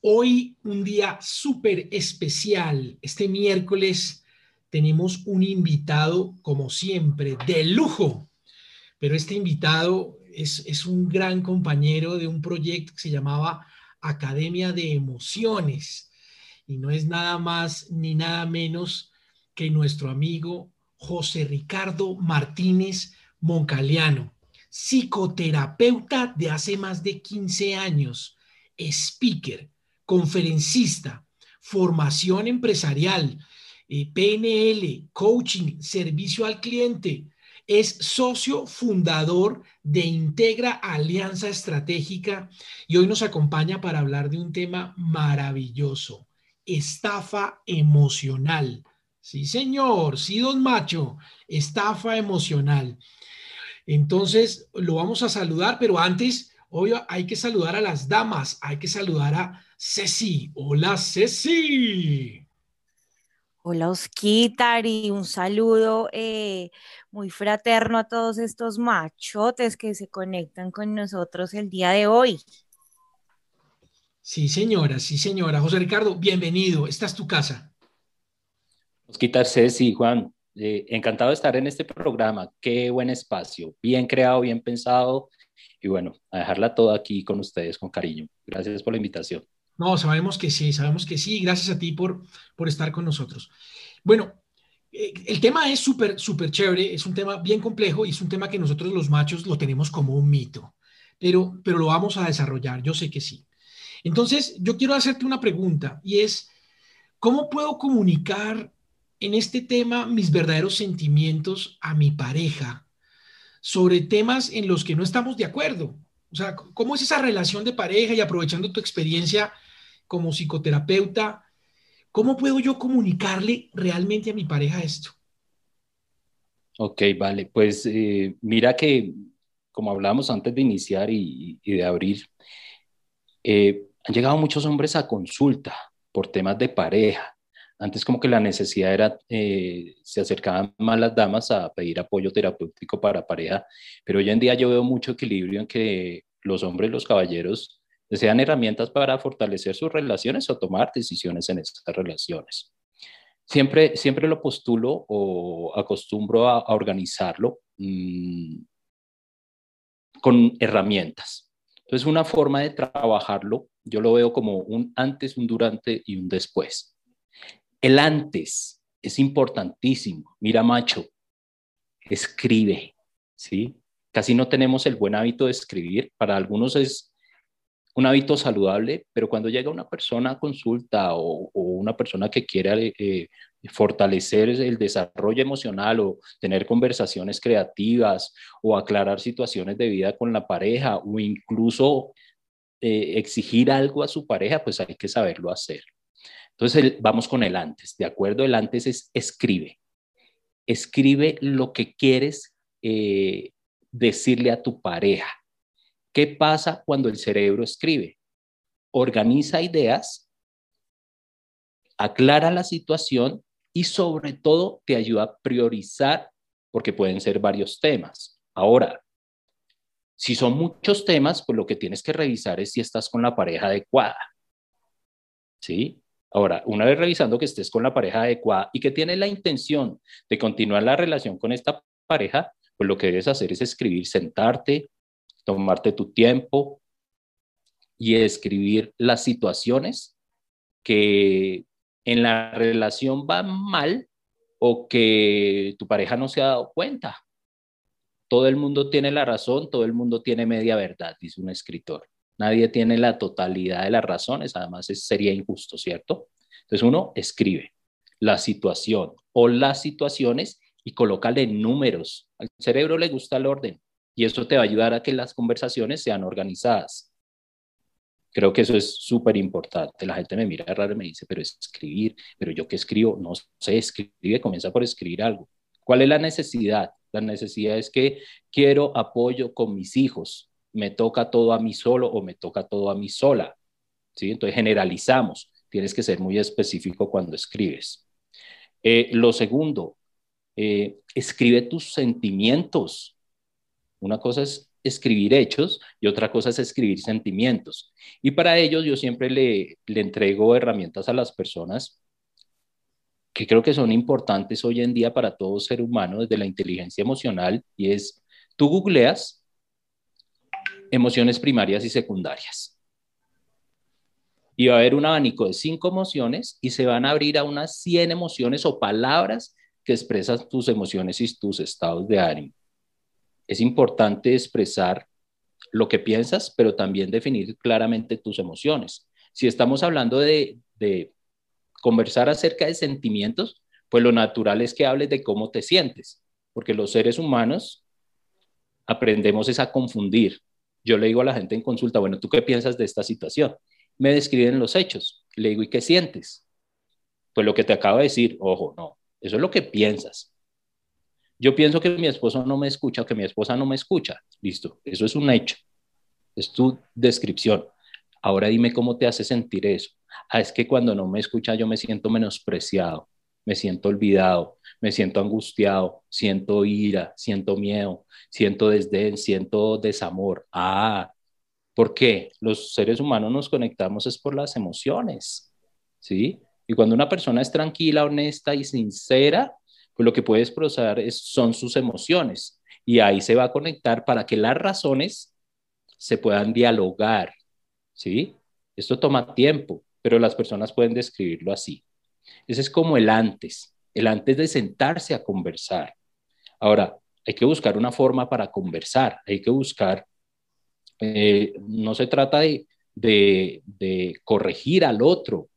Hoy un día súper especial. Este miércoles tenemos un invitado, como siempre, de lujo. Pero este invitado es, es un gran compañero de un proyecto que se llamaba Academia de Emociones. Y no es nada más ni nada menos que nuestro amigo José Ricardo Martínez Moncaliano, psicoterapeuta de hace más de 15 años, speaker, conferencista, formación empresarial, eh, PNL, coaching, servicio al cliente. Es socio fundador de Integra Alianza Estratégica y hoy nos acompaña para hablar de un tema maravilloso, estafa emocional. Sí, señor, sí, don Macho, estafa emocional. Entonces, lo vamos a saludar, pero antes, obvio, hay que saludar a las damas, hay que saludar a Ceci. Hola, Ceci. Hola, Osquitar, y un saludo eh, muy fraterno a todos estos machotes que se conectan con nosotros el día de hoy. Sí, señora, sí, señora. José Ricardo, bienvenido. Esta es tu casa. Osquitar, Ceci, Juan, eh, encantado de estar en este programa. Qué buen espacio, bien creado, bien pensado. Y bueno, a dejarla toda aquí con ustedes con cariño. Gracias por la invitación. No, sabemos que sí, sabemos que sí. Gracias a ti por, por estar con nosotros. Bueno, eh, el tema es súper, súper chévere, es un tema bien complejo y es un tema que nosotros los machos lo tenemos como un mito, pero, pero lo vamos a desarrollar, yo sé que sí. Entonces, yo quiero hacerte una pregunta y es, ¿cómo puedo comunicar en este tema mis verdaderos sentimientos a mi pareja sobre temas en los que no estamos de acuerdo? O sea, ¿cómo es esa relación de pareja y aprovechando tu experiencia como psicoterapeuta, cómo puedo yo comunicarle realmente a mi pareja esto? Ok, vale, pues eh, mira que como hablábamos antes de iniciar y, de abrir, eh, han llegado muchos hombres a consulta por temas de pareja antes como que la necesidad era, eh, se acercaban más las damas a pedir apoyo terapéutico para pareja, pero hoy en día yo veo mucho equilibrio en que los hombres, los caballeros, desean herramientas para fortalecer sus relaciones o tomar decisiones en esas relaciones. Siempre, siempre lo postulo o acostumbro a, organizarlo mm, con herramientas. Entonces, una forma de trabajarlo, yo lo veo como un antes, un durante y un después. El antes es importantísimo. Mira, macho, escribe, ¿sí? Casi no tenemos el buen hábito de escribir. Para algunos es un hábito saludable, pero cuando llega una persona a consulta o, una persona que quiere eh, fortalecer el desarrollo emocional o tener conversaciones creativas o aclarar situaciones de vida con la pareja o incluso eh, exigir algo a su pareja, pues hay que saberlo hacer. Entonces, vamos con el antes, ¿de acuerdo? El antes es escribe. Escribe lo que quieres eh, decirle a tu pareja. ¿Qué pasa cuando el cerebro escribe? Organiza ideas, aclara la situación y sobre todo te ayuda a priorizar porque pueden ser varios temas. Ahora, si son muchos temas, pues lo que tienes que revisar es si estás con la pareja adecuada. ¿Sí? Ahora, una vez revisando que estés con la pareja adecuada y que tienes la intención de continuar la relación con esta pareja, pues lo que debes hacer es escribir, sentarte, tomarte tu tiempo y escribir las situaciones que en la relación van mal o que tu pareja no se ha dado cuenta. Todo el mundo tiene la razón, todo el mundo tiene media verdad, dice un escritor. Nadie tiene la totalidad de las razones, además sería injusto, ¿cierto? Entonces uno escribe la situación o las situaciones y colócale números. Al cerebro le gusta el orden y eso te va a ayudar a que las conversaciones sean organizadas. Creo que eso es súper importante. La gente me mira raro y me dice, pero escribir, pero yo qué escribo, no sé, escribe, comienza por escribir algo. ¿Cuál es la necesidad? La necesidad es que quiero apoyo con mis hijos. Me toca todo a mí solo o me toca todo a mí sola. ¿Sí? Entonces generalizamos. Tienes que ser muy específico cuando escribes. Eh, lo segundo, eh, escribe tus sentimientos. Una cosa es escribir hechos y otra cosa es escribir sentimientos. Y para ellos yo siempre le, entrego herramientas a las personas que creo que son importantes hoy en día para todo ser humano desde la inteligencia emocional y es, tú googleas emociones primarias y secundarias. Y va a haber un abanico de cinco emociones y se van a abrir a unas 100 emociones o palabras que expresan tus emociones y tus estados de ánimo. Es importante expresar lo que piensas, pero también definir claramente tus emociones. Si estamos hablando de, conversar acerca de sentimientos, pues lo natural es que hables de cómo te sientes, porque los seres humanos aprendemos es a confundir. Yo le digo a la gente en consulta, bueno, ¿tú qué piensas de esta situación? Me describen los hechos. Le digo, ¿y qué sientes? Pues lo que te acabo de decir, ojo, no, eso es lo que piensas. Yo pienso que mi esposo no me escucha o que mi esposa no me escucha. Listo, eso es un hecho. Es tu descripción. Ahora dime cómo te hace sentir eso. Ah, es que cuando no me escucha yo me siento menospreciado, me siento olvidado, me siento angustiado, siento ira, siento miedo, siento desdén, siento desamor. Ah, ¿por qué? Los seres humanos nos conectamos es por las emociones, ¿sí? Y cuando una persona es tranquila, honesta y sincera, lo que puede expresar es, son sus emociones. Y ahí se va a conectar para que las razones se puedan dialogar, ¿sí? Esto toma tiempo, pero las personas pueden describirlo así. Ese es como el antes, el antes de sentarse a conversar. Ahora, hay que buscar una forma para conversar, hay que buscar, eh, no se trata de, de, corregir al otro.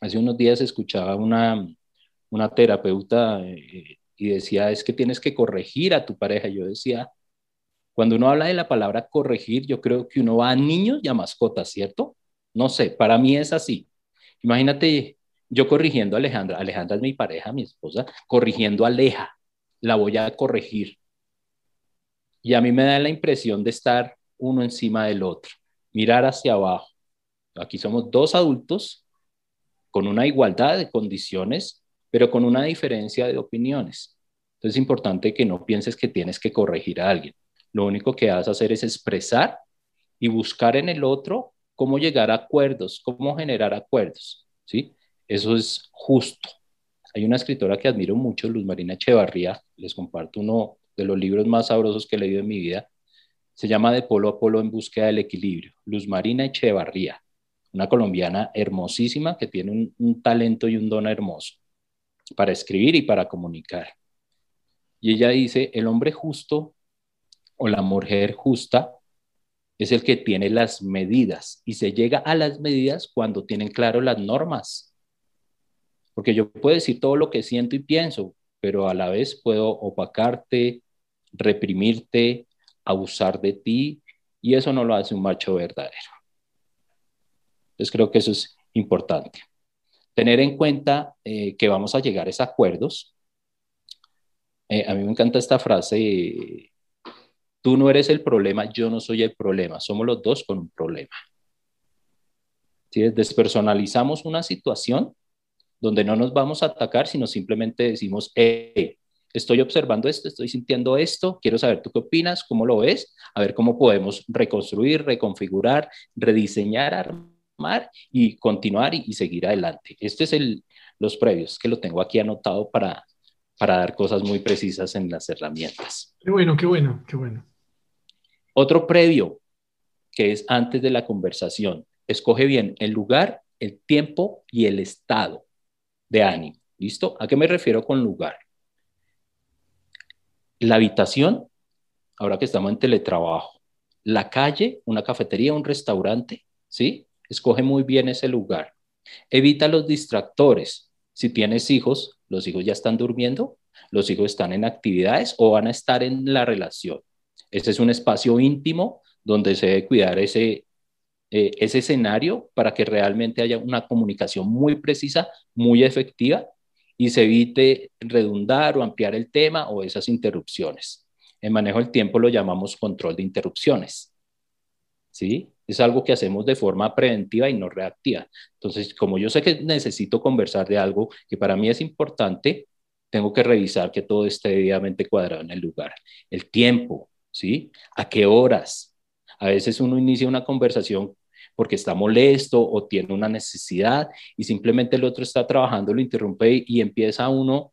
Hace unos días escuchaba una, una terapeuta eh, y decía, es que tienes que corregir a tu pareja. Yo decía, cuando uno habla de la palabra corregir, yo creo que uno va a niños y a mascotas, ¿cierto? No sé, para mí es así. Imagínate yo corrigiendo a Alejandra, Alejandra es mi pareja, mi esposa, corrigiendo a Aleja, la voy a corregir. Y a mí me da la impresión de estar uno encima del otro, mirar hacia abajo. Aquí somos dos adultos con una igualdad de condiciones, pero con una diferencia de opiniones. Entonces es importante que no pienses que tienes que corregir a alguien. Lo único que vas a hacer es expresar y buscar en el otro cómo llegar a acuerdos, cómo generar acuerdos, ¿sí? Eso es justo. Hay una escritora que admiro mucho, Luz Marina Echevarría, les comparto uno de los libros más sabrosos que he leído en mi vida, se llama De Polo a Polo en búsqueda del equilibrio. Luz Marina Echevarría, una colombiana hermosísima que tiene un, un talento y un don hermoso para escribir y para comunicar. Y ella dice, el hombre justo o la mujer justa es el que tiene las medidas y se llega a las medidas cuando tienen claro las normas. Porque yo puedo decir todo lo que siento y pienso, pero a la vez puedo opacarte, reprimirte, abusar de ti y eso no lo hace un macho verdadero. Entonces creo que eso es importante. Tener en cuenta eh, que vamos a llegar a esos acuerdos. Eh, a mí me encanta esta frase Tú no eres el problema, yo no soy el problema, somos los dos con un problema. Si despersonalizamos una situación donde no nos vamos a atacar, sino simplemente decimos, estoy observando esto, estoy sintiendo esto, quiero saber tú qué opinas, cómo lo ves, a ver cómo podemos reconstruir, reconfigurar, rediseñar, y continuar y, seguir adelante. Este es el, los previos, que lo tengo aquí anotado para, para dar cosas muy precisas en las herramientas. Qué bueno, qué bueno, qué bueno. Otro previo, que es antes de la conversación. Escoge bien el lugar, el tiempo y el estado de ánimo. ¿Listo? ¿A qué me refiero con lugar? La habitación, ahora que estamos en teletrabajo. La calle, una cafetería, un restaurante, ¿sí? Escoge muy bien ese lugar. Evita los distractores. Si tienes hijos, los hijos ya están durmiendo, los hijos están en actividades o van a estar en la relación. Este es un espacio íntimo donde se debe cuidar ese, eh, ese escenario para que realmente haya una comunicación muy precisa, muy efectiva y se evite redundar o ampliar el tema o esas interrupciones. En manejo del tiempo lo llamamos control de interrupciones. ¿Sí? Es algo que hacemos de forma preventiva y no reactiva. Entonces, como yo sé que necesito conversar de algo que para mí es importante, tengo que revisar que todo esté debidamente cuadrado en el lugar. El tiempo, ¿sí? ¿A qué horas? A veces uno inicia una conversación porque está molesto o tiene una necesidad y simplemente el otro está trabajando, lo interrumpe y empieza uno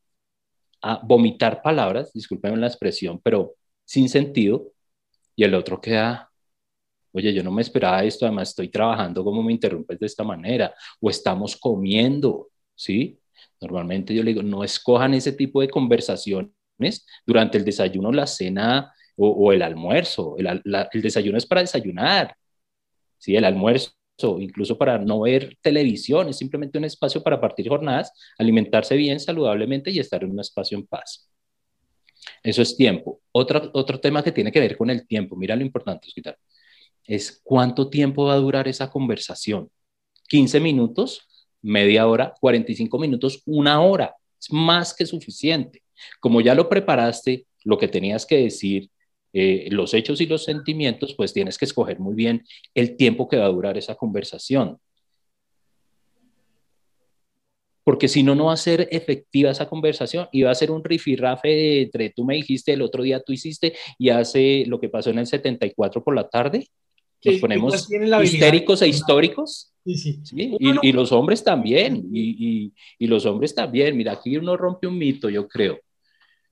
a vomitar palabras, discúlpenme la expresión, pero sin sentido, y el otro queda, oye, yo no me esperaba esto, además estoy trabajando, ¿cómo me interrumpes de esta manera? O estamos comiendo, ¿sí? Normalmente yo le digo, no escojan ese tipo de conversaciones durante el desayuno, la cena o, el almuerzo. El, el desayuno es para desayunar, ¿sí? El almuerzo, incluso para no ver televisión, es simplemente un espacio para partir jornadas, alimentarse bien, saludablemente y estar en un espacio en paz. Eso es tiempo. Otro, otro tema que tiene que ver con el tiempo, mira lo importante, Osquitar, es cuánto tiempo va a durar esa conversación. 15 minutos, media hora, 45 minutos, una hora. Es más que suficiente. Como ya lo preparaste, lo que tenías que decir, eh, los hechos y los sentimientos, pues tienes que escoger muy bien el tiempo que va a durar esa conversación. Porque si no, no va a ser efectiva esa conversación y va a ser un rifirrafe entre tú me dijiste, el otro día tú hiciste y hace lo que pasó en el 74 por la tarde. Nos ponemos histéricos e históricos. Sí, sí. Y, los hombres también. Y, y los hombres también. Mira, aquí uno rompe un mito, yo creo.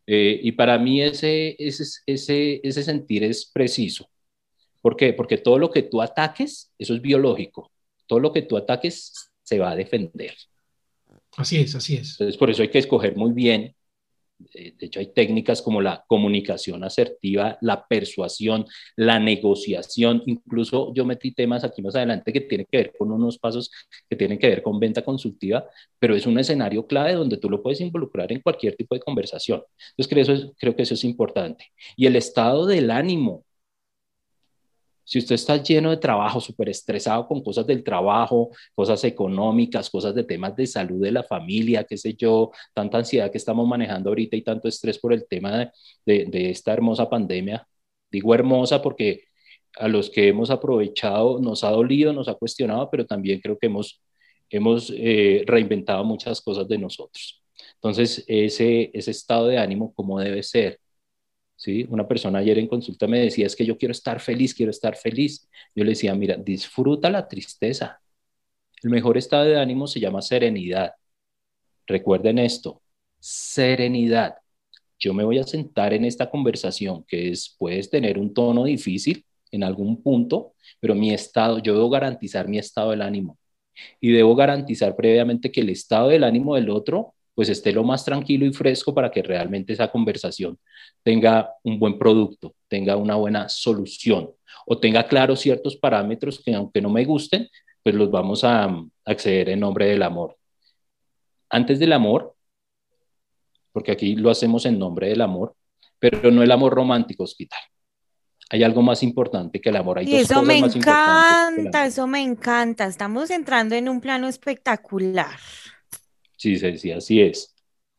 Eh, y para mí ese, ese, ese, ese sentir es preciso. ¿Por qué? Porque todo lo que tú ataques, eso es biológico. Todo lo que tú ataques se va a defender. Así es, así es. Entonces, por eso hay que escoger muy bien de hecho, hay técnicas como la comunicación asertiva, la persuasión, la negociación. Incluso yo metí temas aquí más adelante que tienen que ver con unos pasos que tienen que ver con venta consultiva, pero es un escenario clave donde tú lo puedes involucrar en cualquier tipo de conversación. Entonces, creo, creo que eso es importante. Y el estado del ánimo si usted está lleno de trabajo, súper estresado con cosas del trabajo, cosas económicas, cosas de temas de salud de la familia, qué sé yo, tanta ansiedad que estamos manejando ahorita y tanto estrés por el tema de, esta hermosa pandemia, digo hermosa porque a los que hemos aprovechado nos ha dolido, nos ha cuestionado, pero también creo que hemos, hemos eh, reinventado muchas cosas de nosotros. Entonces, ese, ese estado de ánimo, ¿cómo debe ser? ¿Sí? Una persona ayer en consulta me decía, es que yo quiero estar feliz, quiero estar feliz. Yo le decía, mira, disfruta la tristeza. El mejor estado de ánimo se llama serenidad. Recuerden esto, serenidad. Yo me voy a sentar en esta conversación que es, puedes tener un tono difícil en algún punto, pero mi estado, yo debo garantizar mi estado del ánimo y debo garantizar previamente que el estado del ánimo del otro pues esté lo más tranquilo y fresco para que realmente esa conversación tenga un buen producto, tenga una buena solución o tenga claros ciertos parámetros que aunque no me gusten, pues los vamos a acceder en nombre del amor. Antes del amor, porque aquí lo hacemos en nombre del amor, pero no el amor romántico hospital. Hay algo más importante que el amor. Hay y eso me encanta, eso me encanta. Estamos entrando en un plano espectacular. Sí, sí, así es.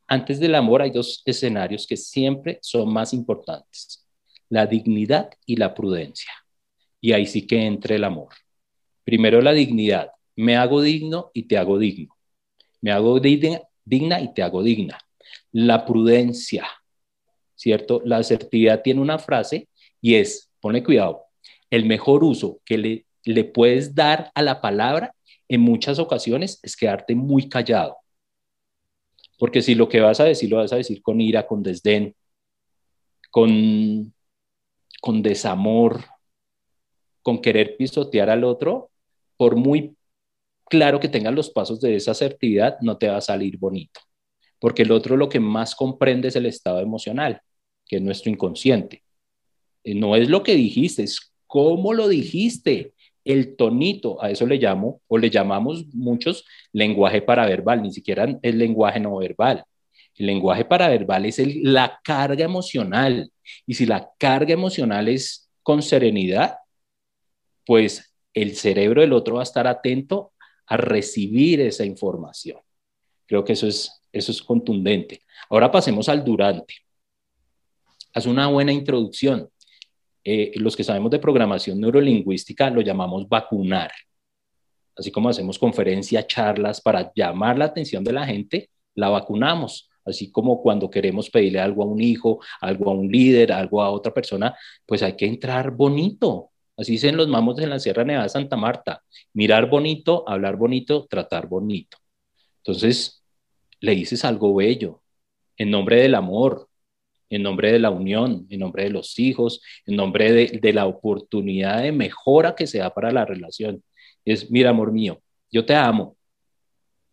Antes del amor hay dos escenarios que siempre son más importantes, la dignidad y la prudencia. Y ahí sí que entra el amor. Primero la dignidad, me hago digno y te hago digno. Me hago digna, digna y te hago digna. La prudencia, ¿cierto? La asertividad tiene una frase y es, pone cuidado, el mejor uso que le, le puedes dar a la palabra en muchas ocasiones es quedarte muy callado porque si lo que vas a decir lo vas a decir con ira, con desdén, con, con desamor, con querer pisotear al otro, por muy claro que tengas los pasos de esa asertividad, no te va a salir bonito. Porque el otro lo que más comprende es el estado emocional, que es nuestro inconsciente. Eh, no es lo que dijiste, es cómo lo dijiste el tonito, a eso le llamo o le llamamos muchos lenguaje paraverbal, ni siquiera el lenguaje no verbal. El lenguaje paraverbal es la carga emocional y si la carga emocional es con serenidad, pues el cerebro del otro va a estar atento a recibir esa información. Creo que eso es, eso es contundente. Ahora pasemos al durante. Haz una buena introducción. Eh, los que sabemos de programación neurolingüística lo llamamos vacunar. Así como hacemos conferencias, charlas para llamar la atención de la gente, la vacunamos. Así como cuando queremos pedirle algo a un hijo, algo a un líder, algo a otra persona, pues hay que entrar bonito. Así dicen los mamos en la Sierra Nevada de Santa Marta. Mirar bonito, hablar bonito, tratar bonito. Entonces, le dices algo bello, en nombre del amor, en nombre de la unión, en nombre de los hijos, en nombre de, la oportunidad de mejora que se da para la relación. Es, mira, amor mío, yo te amo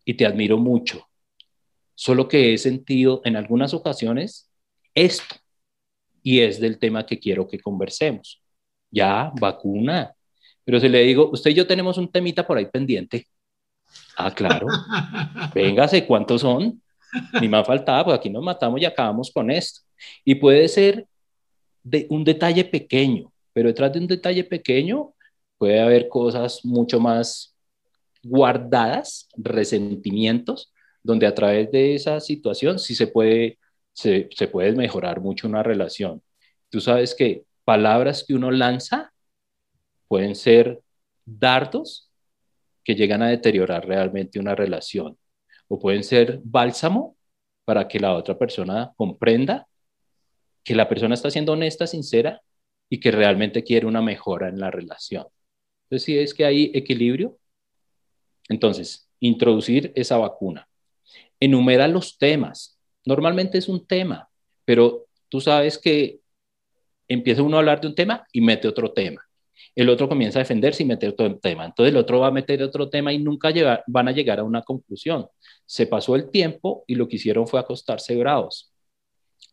y te admiro mucho, solo que he sentido en algunas ocasiones esto y es del tema que quiero que conversemos. Ya, vacuna. Pero si le digo, usted y yo tenemos un temita por ahí pendiente. Ah, claro. Véngase, ¿cuántos son? Ni más faltaba, porque aquí nos matamos y acabamos con esto. Y puede ser de un detalle pequeño, pero detrás de un detalle pequeño puede haber cosas mucho más guardadas, resentimientos, donde a través de esa situación sí se puede, se, se puede mejorar mucho una relación. Tú sabes que palabras que uno lanza pueden ser dardos que llegan a deteriorar realmente una relación o pueden ser bálsamo para que la otra persona comprenda que la persona está siendo honesta, sincera y que realmente quiere una mejora en la relación. Entonces, si es que hay equilibrio, entonces, introducir esa vacuna. Enumera los temas. Normalmente es un tema, pero tú sabes que empieza uno a hablar de un tema y mete otro tema. El otro comienza a defenderse y mete otro tema. Entonces el otro va a meter otro tema y nunca van a llegar a una conclusión. Se pasó el tiempo y lo que hicieron fue acostarse bravos.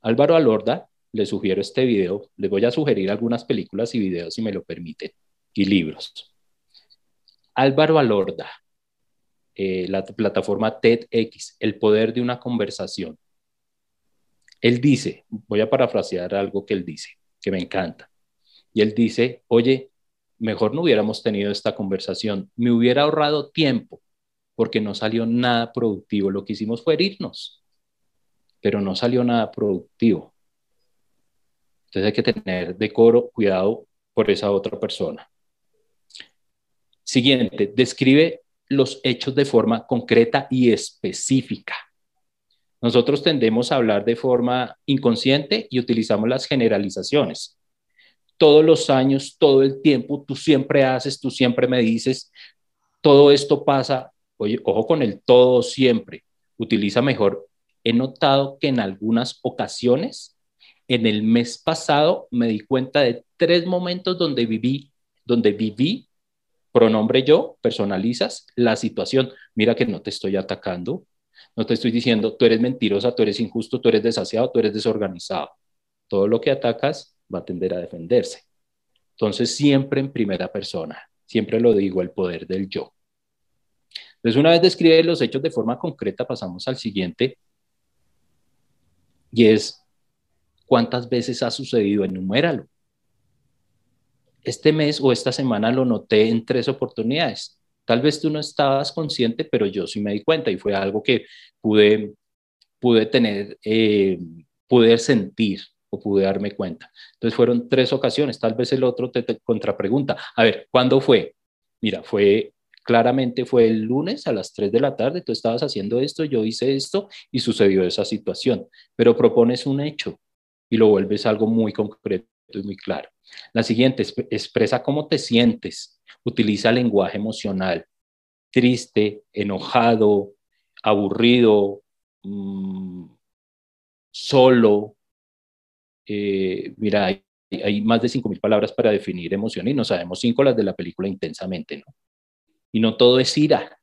Álvaro Alorda le sugiero este video, les voy a sugerir algunas películas y videos si me lo permiten, y libros. Álvaro Alorda, eh, la plataforma TEDx, El poder de una conversación. Él dice, voy a parafrasear algo que él dice, que me encanta. Y él dice, oye, mejor no hubiéramos tenido esta conversación, me hubiera ahorrado tiempo, porque no salió nada productivo. Lo que hicimos fue herirnos, pero no salió nada productivo. Entonces hay que tener decoro, cuidado por esa otra persona. Siguiente, describe los hechos de forma concreta y específica. Nosotros tendemos a hablar de forma inconsciente y utilizamos las generalizaciones. Todos los años, todo el tiempo, tú siempre haces, tú siempre me dices, todo esto pasa. Oye, ojo con el todo siempre. Utiliza mejor. He notado que en algunas ocasiones en el mes pasado me di cuenta de tres momentos donde viví, donde viví, pronombre yo, personalizas la situación. Mira que no te estoy atacando, no te estoy diciendo, tú eres mentirosa, tú eres injusto, tú eres desasiado, tú eres desorganizado. Todo lo que atacas va a tender a defenderse. Entonces, siempre en primera persona, siempre lo digo, el poder del yo. Entonces, una vez describe los hechos de forma concreta, pasamos al siguiente, y es ¿Cuántas veces ha sucedido? Enuméralo. Este mes o esta semana lo noté en tres oportunidades. Tal vez tú no estabas consciente, pero yo sí me di cuenta y fue algo que pude, pude tener, eh, pude sentir o pude darme cuenta. Entonces fueron tres ocasiones. Tal vez el otro te, te contrapregunta. A ver, ¿cuándo fue? Mira, fue claramente fue el lunes a las 3 de la tarde, tú estabas haciendo esto, yo hice esto y sucedió esa situación, pero propones un hecho, y lo vuelves algo muy concreto y muy claro. La siguiente, expresa cómo te sientes, utiliza lenguaje emocional, triste, enojado, aburrido, mm, solo. Eh, mira, hay, más de 5.000 palabras para definir emoción y no sabemos cinco las de la película intensamente, ¿no? Y no todo es ira,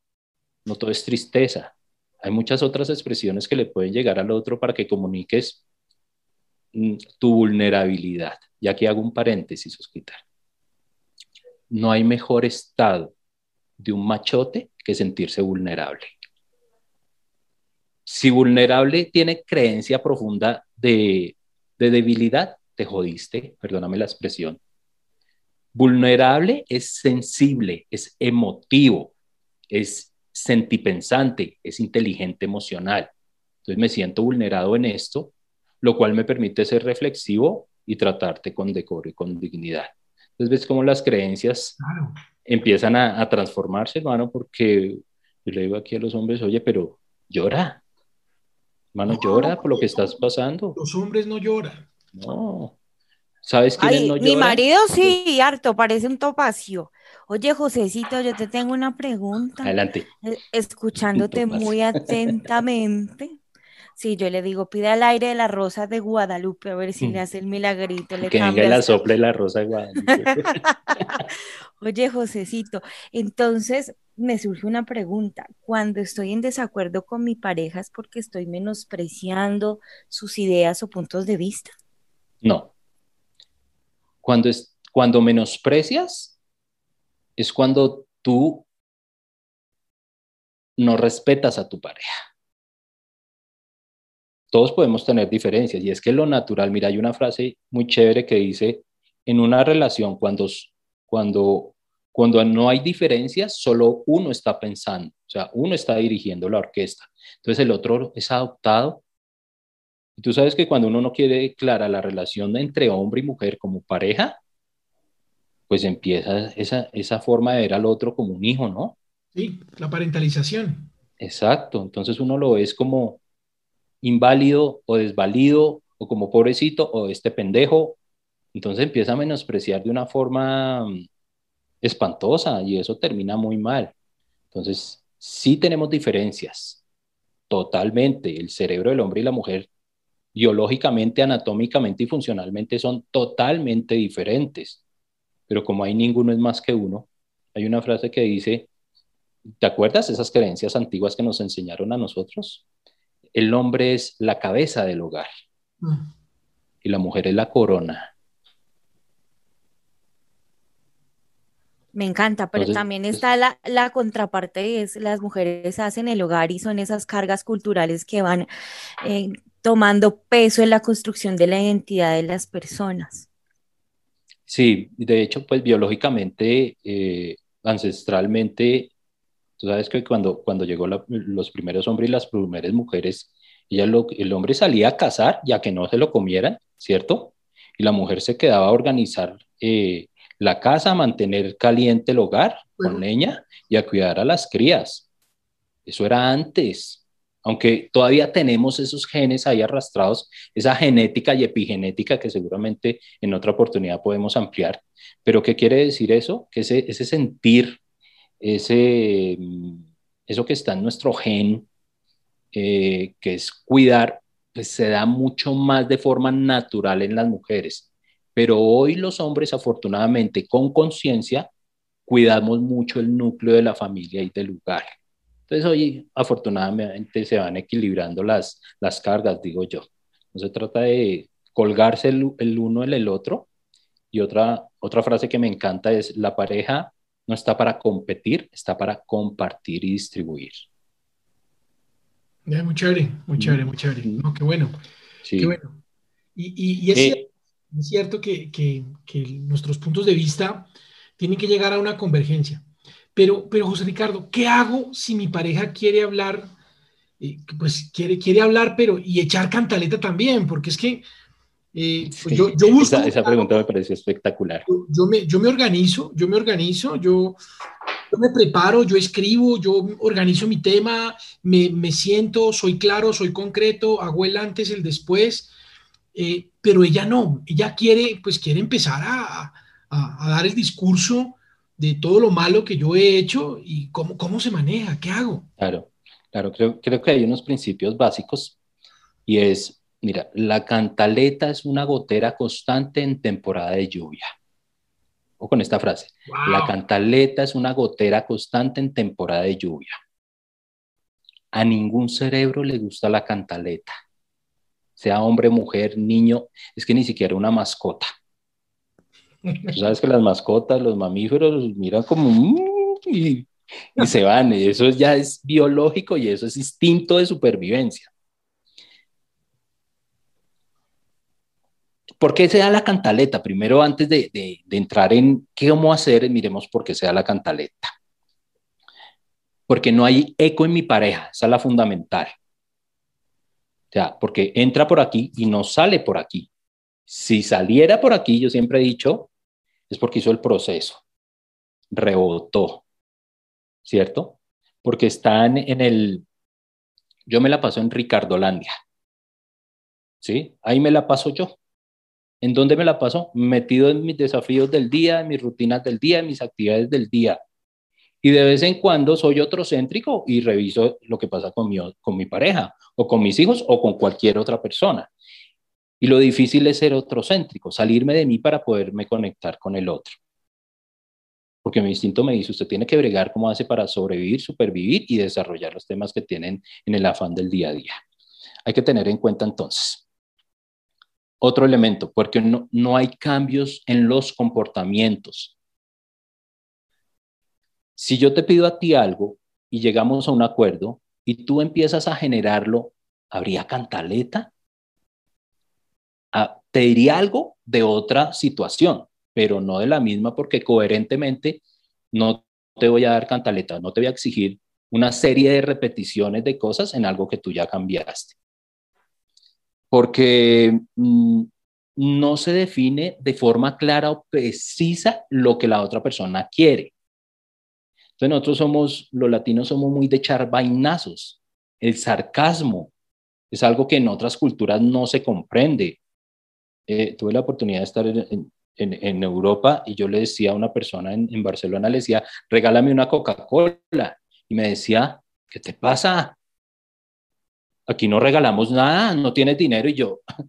no todo es tristeza. Hay muchas otras expresiones que le pueden llegar al otro para que comuniques Mm, tu vulnerabilidad. Y aquí hago un paréntesis, Osquitar. No hay mejor estado de un machote que sentirse vulnerable. Si vulnerable tiene creencia profunda de, de debilidad, te jodiste, perdóname la expresión. Vulnerable es sensible, es emotivo, es sentipensante, es inteligente emocional. Entonces me siento vulnerado en esto, lo cual me permite ser reflexivo y tratarte con decoro y con dignidad. Entonces ves cómo las creencias empiezan a, transformarse, hermano, porque yo le digo aquí a los hombres, oye, pero llora, hermano, llora por lo que estás pasando. Los hombres no lloran. No. ¿Sabes quién no llora? Mi marido sí, harto, parece un topacio. Oye, Josecito, yo te tengo una pregunta. Adelante. Eh, escuchándote muy atentamente. Sí, yo le digo, pide al aire de la rosa de Guadalupe a ver si le mm. hace el milagrito. Le que venga la sople la rosa de Guadalupe. Oye, Josecito, entonces me surge una pregunta. Cuando estoy en desacuerdo con mi pareja, ¿es porque estoy menospreciando sus ideas o puntos de vista? No. Cuando, es, cuando menosprecias, es cuando tú no respetas a tu pareja todos podemos tener diferencias y es que lo natural, mira, hay una frase muy chévere que dice, en una relación cuando, cuando, cuando no hay diferencias, solo uno está pensando, o sea, uno está dirigiendo la orquesta, entonces el otro es adoptado. Y tú sabes que cuando uno no quiere clara la relación entre hombre y mujer como pareja, pues empieza esa, esa forma de ver al otro como un hijo, ¿no? Sí, la parentalización. Exacto, entonces uno lo es como, inválido o desvalido o como pobrecito o este pendejo. Entonces empieza a menospreciar de una forma mm, espantosa y eso termina muy mal. Entonces, sí tenemos diferencias, totalmente. El cerebro del hombre y la mujer, biológicamente, anatómicamente y funcionalmente son totalmente diferentes. Pero como hay ninguno es más que uno, hay una frase que dice, ¿te acuerdas esas creencias antiguas que nos enseñaron a nosotros? El hombre es la cabeza del hogar mm. y la mujer es la corona. Me encanta, pero también está la, la, contraparte, es las mujeres hacen el hogar y son esas cargas culturales que van eh, tomando peso en la construcción de la identidad de las personas. Sí, de hecho, pues biológicamente, eh, ancestralmente, Tú sabes que cuando, cuando llegó los primeros hombres y las primeras mujeres, ella el hombre salía a cazar ya que no se lo comieran, ¿cierto? Y la mujer se quedaba a organizar eh, la casa, a mantener caliente el hogar con leña y a cuidar a las crías. Eso era antes, aunque todavía tenemos esos genes ahí arrastrados, esa genética y epigenética que seguramente en otra oportunidad podemos ampliar. Pero ¿qué quiere decir eso? Que ese, ese sentir ese, eso que está en nuestro gen, eh, que es cuidar, pues se da mucho más de forma natural en las mujeres. Pero hoy los hombres, afortunadamente, con conciencia, cuidamos mucho el núcleo de la familia y del lugar. Entonces hoy, afortunadamente, se van equilibrando las, las cargas, digo yo. No se trata de colgarse el, el uno en el otro. Y otra, otra frase que me encanta es, la pareja no está para competir, está para compartir y distribuir. Muy chévere, muy chévere, muy chévere. qué bueno. Qué bueno. Y, eh, es, cierto, que, nuestros puntos de vista tienen que llegar a una convergencia. Pero, pero José Ricardo, ¿qué hago si mi pareja quiere hablar? Eh, pues quiere, quiere hablar, pero y echar cantaleta también, porque es que eh, pues yo, yo busco, esa, pregunta me pareció espectacular. Yo me, yo me organizo, yo me organizo, yo, yo, me preparo, yo escribo, yo organizo mi tema, me, me, siento, soy claro, soy concreto, hago el antes, el después, eh, pero ella no, ella quiere, pues quiere empezar a, a, a, dar el discurso de todo lo malo que yo he hecho y cómo, cómo se maneja, qué hago. Claro, claro, creo, creo que hay unos principios básicos y es Mira, la cantaleta es una gotera constante en temporada de lluvia. O con esta frase. La cantaleta es una gotera constante en temporada de lluvia. A ningún cerebro le gusta la cantaleta. Sea hombre, mujer, niño, es que ni siquiera una mascota. Tú sabes que las mascotas, los mamíferos, miran como mm", y, y se van. Eso ya es biológico y eso es instinto de supervivencia. ¿Por qué se da la cantaleta? Primero, antes de, entrar en qué vamos a hacer, miremos por qué se da la cantaleta. Porque no hay eco en mi pareja, esa es la fundamental. O sea, porque entra por aquí y no sale por aquí. Si saliera por aquí, yo siempre he dicho, es porque hizo el proceso, rebotó, ¿cierto? Porque están en el, yo me la paso en Ricardolandia, ¿sí? Ahí me la paso yo. ¿En dónde me la paso? Metido en mis desafíos del día, en mis rutinas del día, en mis actividades del día. Y de vez en cuando soy otrocéntrico y reviso lo que pasa con mi, con mi pareja o con mis hijos o con cualquier otra persona. Y lo difícil es ser otrocéntrico, salirme de mí para poderme conectar con el otro. Porque mi instinto me dice, usted tiene que bregar cómo hace para sobrevivir, supervivir y desarrollar los temas que tienen en el afán del día a día. Hay que tener en cuenta entonces otro elemento, porque no, no hay cambios en los comportamientos. Si yo te pido a ti algo y llegamos a un acuerdo y tú empiezas a generarlo, ¿habría cantaleta? te diría algo de otra situación, pero no de la misma porque coherentemente no te voy a dar cantaleta, no te voy a exigir una serie de repeticiones de cosas en algo que tú ya cambiaste. Porque mm, no se define de forma clara o precisa lo que la otra persona quiere. Entonces nosotros somos, los latinos somos muy de echar vainazos. El sarcasmo es algo que en otras culturas no se comprende. Eh, tuve la oportunidad de estar en, Europa y yo le decía a una persona en, en Barcelona, le decía, regálame una Coca-Cola. Y me decía, ¿qué te pasa? Aquí no regalamos nada, no tienes dinero. Y yo,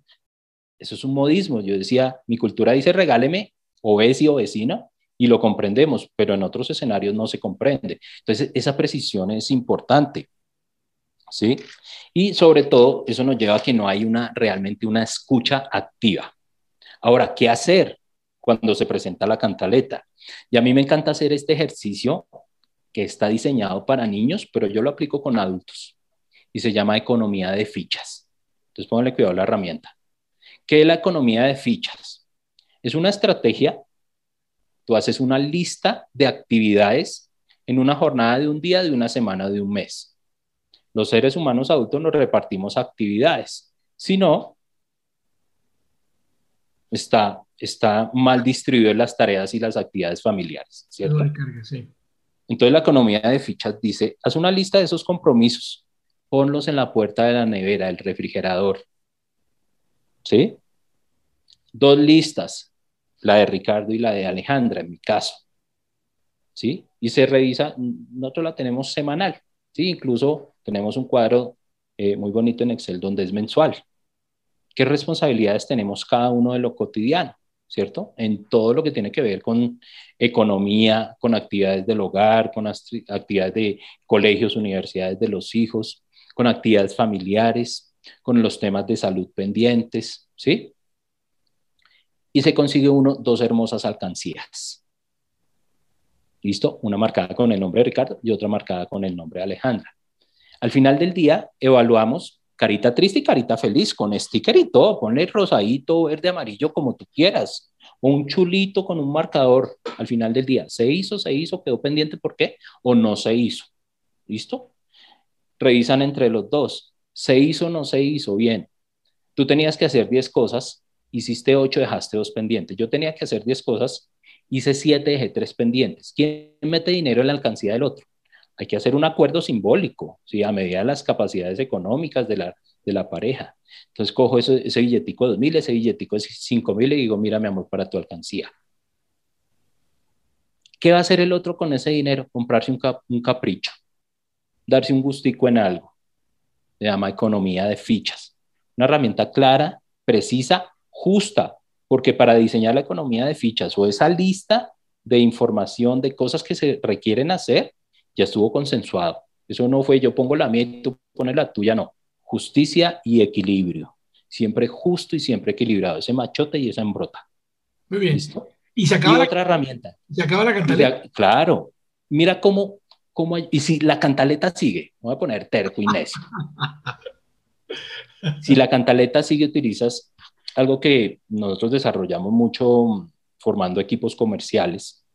eso es un modismo. Yo decía, mi cultura dice, regáleme o o vecina, y lo comprendemos, pero en otros escenarios no se comprende. Entonces, esa precisión es importante. ¿sí? Y sobre todo, eso nos lleva a que no hay una, realmente una escucha activa. Ahora, ¿qué hacer cuando se presenta la cantaleta? Y a mí me encanta hacer este ejercicio que está diseñado para niños, pero yo lo aplico con adultos y se llama economía de fichas. Entonces, pónganle cuidado a la herramienta. ¿Qué es la economía de fichas? Es una estrategia, tú haces una lista de actividades en una jornada de un día, de una semana, de un mes los seres humanos adultos nos repartimos actividades. Si no, está, está mal distribuido las tareas y las actividades familiares, ¿cierto? Entonces la economía de fichas dice, haz una lista de esos compromisos, ponlos en la puerta de la nevera, del refrigerador. ¿Sí? Dos listas, la de Ricardo y la de Alejandra, en mi caso. ¿Sí? Y se revisa, nosotros la tenemos semanal. ¿Sí? Incluso tenemos un cuadro eh, muy bonito en Excel donde es mensual. ¿Qué responsabilidades tenemos cada uno de lo cotidiano? ¿Cierto? En todo lo que tiene que ver con economía, con actividades del hogar, con actividades de colegios, universidades de los hijos, con actividades familiares, con los temas de salud pendientes, ¿sí? Y se consigue uno, dos hermosas alcancías. ¿Listo? Una marcada con el nombre de Ricardo y otra marcada con el nombre de Alejandra. Al final del día, evaluamos carita triste y carita feliz, con sticker y todo, ponle rosadito, verde, amarillo, como tú quieras, o un chulito con un marcador al final del día. ¿Se hizo, se hizo, quedó pendiente, por qué? ¿O no se hizo? ¿Listo? Revisan entre los dos. ¿Se hizo o no se hizo? Bien. Tú tenías que hacer 10 cosas, hiciste 8, dejaste 2 pendientes. Yo tenía que hacer 10 cosas, hice 7, dejé 3 pendientes. ¿Quién mete dinero en la alcancía del otro? hay que hacer un acuerdo simbólico, ¿sí? a medida de las capacidades económicas de la, de la pareja. Entonces cojo ese, billetico de 2.000, ese billetico de 5.000 y digo, mira mi amor, para tu alcancía. ¿Qué va a hacer el otro con ese dinero? Comprarse un capricho, darse un gustico en algo. Se llama economía de fichas. Una herramienta clara, precisa, justa, porque para diseñar la economía de fichas o esa lista de información de cosas que se requieren hacer, ya estuvo consensuado. Eso no fue yo pongo la mía y tú pones la tuya, no. Justicia y equilibrio. Siempre justo y siempre equilibrado. Ese machote y esa embrota. Muy bien. Y se acaba la, otra herramienta. Se acaba la cantaleta. claro. Mira cómo, cómo. Y si la cantaleta sigue, voy a poner terco necio. si la cantaleta sigue, utilizas algo que nosotros desarrollamos mucho formando equipos comerciales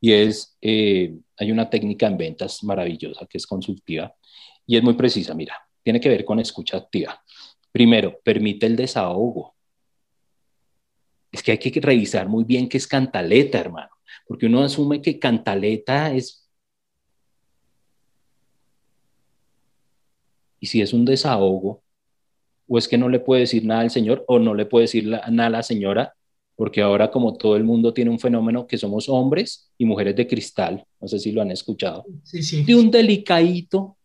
y es, eh, hay una técnica en ventas maravillosa que es consultiva y es muy precisa, mira, tiene que ver con escucha activa. Primero, permite el desahogo. Es que hay que revisar muy bien qué es cantaleta, hermano, porque uno asume que cantaleta es... Y si es un desahogo, o es que no le puede decir nada al señor, o no le puede decir nada a la señora, porque ahora como todo el mundo tiene un fenómeno que somos hombres y mujeres de cristal, no sé si lo han escuchado, de un delicadito,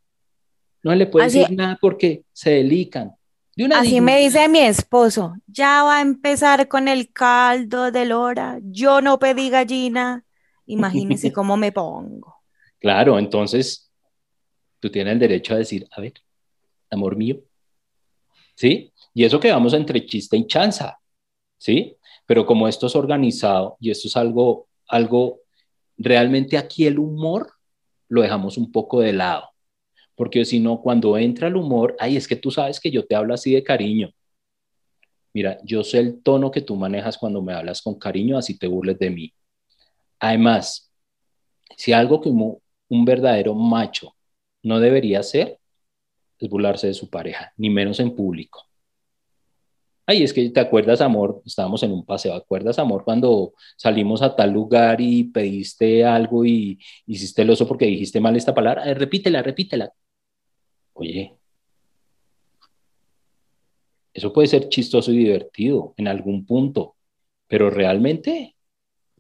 no le puede decir nada porque se delican. así me dice mi esposo, ya va a empezar con el caldo de lora, yo no pedí gallina, imagínese cómo me pongo. Claro, entonces tú tienes el derecho a decir, a ver, amor mío, ¿sí? Y eso que vamos entre chiste y chanza, ¿sí? Pero como esto es organizado y esto es algo, algo, realmente aquí el humor lo dejamos un poco de lado. Porque si no, cuando entra el humor, ay, es que tú sabes que yo te hablo así de cariño. Mira, yo sé el tono que tú manejas cuando me hablas con cariño, así te burles de mí. Además, si algo que un verdadero macho no debería hacer, es burlarse de su pareja, ni menos en público. Ay, es que te acuerdas, amor, estábamos en un paseo, ¿acuerdas, amor, cuando salimos a tal lugar y pediste algo y hiciste el oso porque dijiste mal esta palabra? repítela, repítela. Oye, eso puede ser chistoso y divertido en algún punto, pero realmente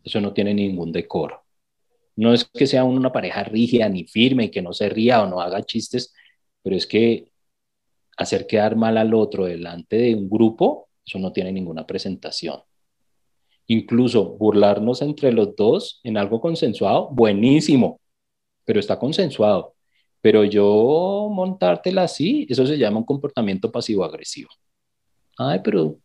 eso no tiene ningún decoro. No es que sea una pareja rígida ni firme y que no se ría o no haga chistes, pero es que hacer quedar mal al otro delante de un grupo, eso no tiene ninguna presentación. Incluso burlarnos entre los dos en algo consensuado, buenísimo, pero está consensuado. Pero yo montártela así, eso se llama un comportamiento pasivo-agresivo. Ay, pero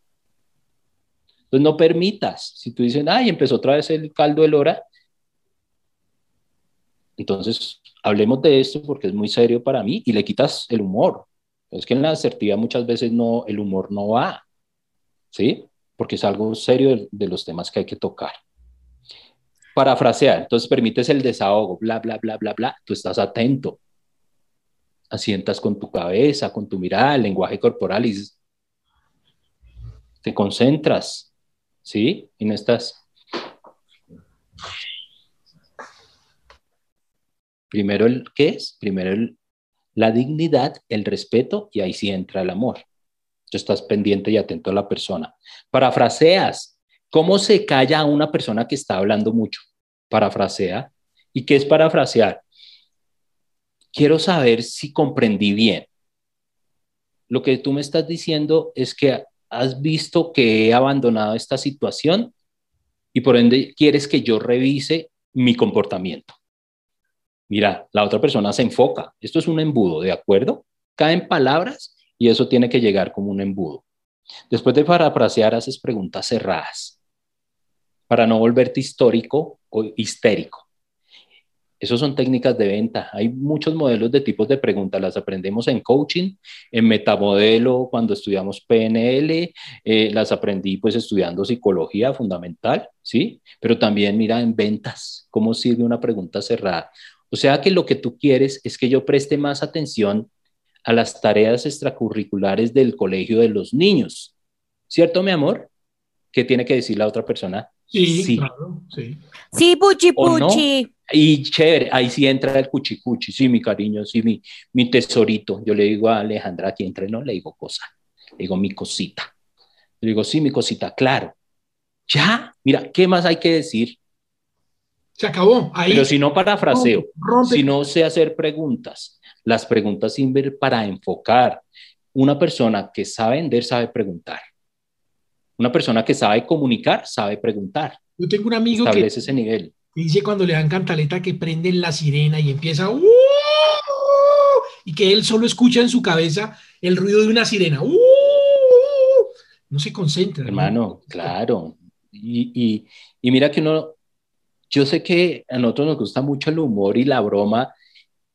pues no permitas. Si tú dices, ay, empezó otra vez el caldo de lora, entonces hablemos de esto porque es muy serio para mí y le quitas el humor. Es que en la asertividad muchas veces no, el humor no va, ¿sí? Porque es algo serio de, los temas que hay que tocar. Parafrasear, entonces permites el desahogo, bla, bla, bla, bla, bla, tú estás atento. Asientas con tu cabeza, con tu mirada, el lenguaje corporal y te concentras, ¿sí? Y no Primero el, ¿qué es? Primero el, la dignidad, el respeto y ahí sí entra el amor. Tú estás pendiente y atento a la persona. Parafraseas. ¿Cómo se calla una persona que está hablando mucho? Parafrasea. ¿Y qué es parafrasear? Quiero saber si comprendí bien. Lo que tú me estás diciendo es que has visto que he abandonado esta situación y por ende quieres que yo revise mi comportamiento. Mira, la otra persona se enfoca. Esto es un embudo, ¿de acuerdo? Caen palabras y eso tiene que llegar como un embudo. Después de parafrasear, haces preguntas cerradas para no volverte histórico o histérico. Esas son técnicas de venta. Hay muchos modelos de tipos de preguntas. Las aprendemos en coaching, en metamodelo, cuando estudiamos PNL. Eh, las aprendí pues estudiando psicología fundamental, ¿sí? Pero también mira en ventas, cómo sirve una pregunta cerrada. O sea que lo que tú quieres es que yo preste más atención a las tareas extracurriculares del colegio de los niños. ¿Cierto, mi amor? ¿Qué tiene que decir la otra persona? Sí, sí. claro, sí. Sí, puchi puchi. Y chévere, ahí sí entra el cuchi cuchi, sí, mi cariño, sí, mi, mi tesorito. Yo le digo a Alejandra aquí entre no, le digo cosa, le digo mi cosita. Le digo, sí, mi cosita, claro. Ya, mira, ¿qué más hay que decir? Se acabó. Ahí. Pero si no parafraseo, si no sé hacer preguntas, las preguntas sirven para enfocar. Una persona que sabe vender sabe preguntar. Una persona que sabe comunicar sabe preguntar. Yo tengo un amigo que ese nivel. dice cuando le dan cantaleta que prenden la sirena y empieza ¡Uh! y que él solo escucha en su cabeza el ruido de una sirena. ¡Uh! No se concentra. Hermano, claro. Y, y, y mira que uno yo sé que a nosotros nos gusta mucho el humor y la broma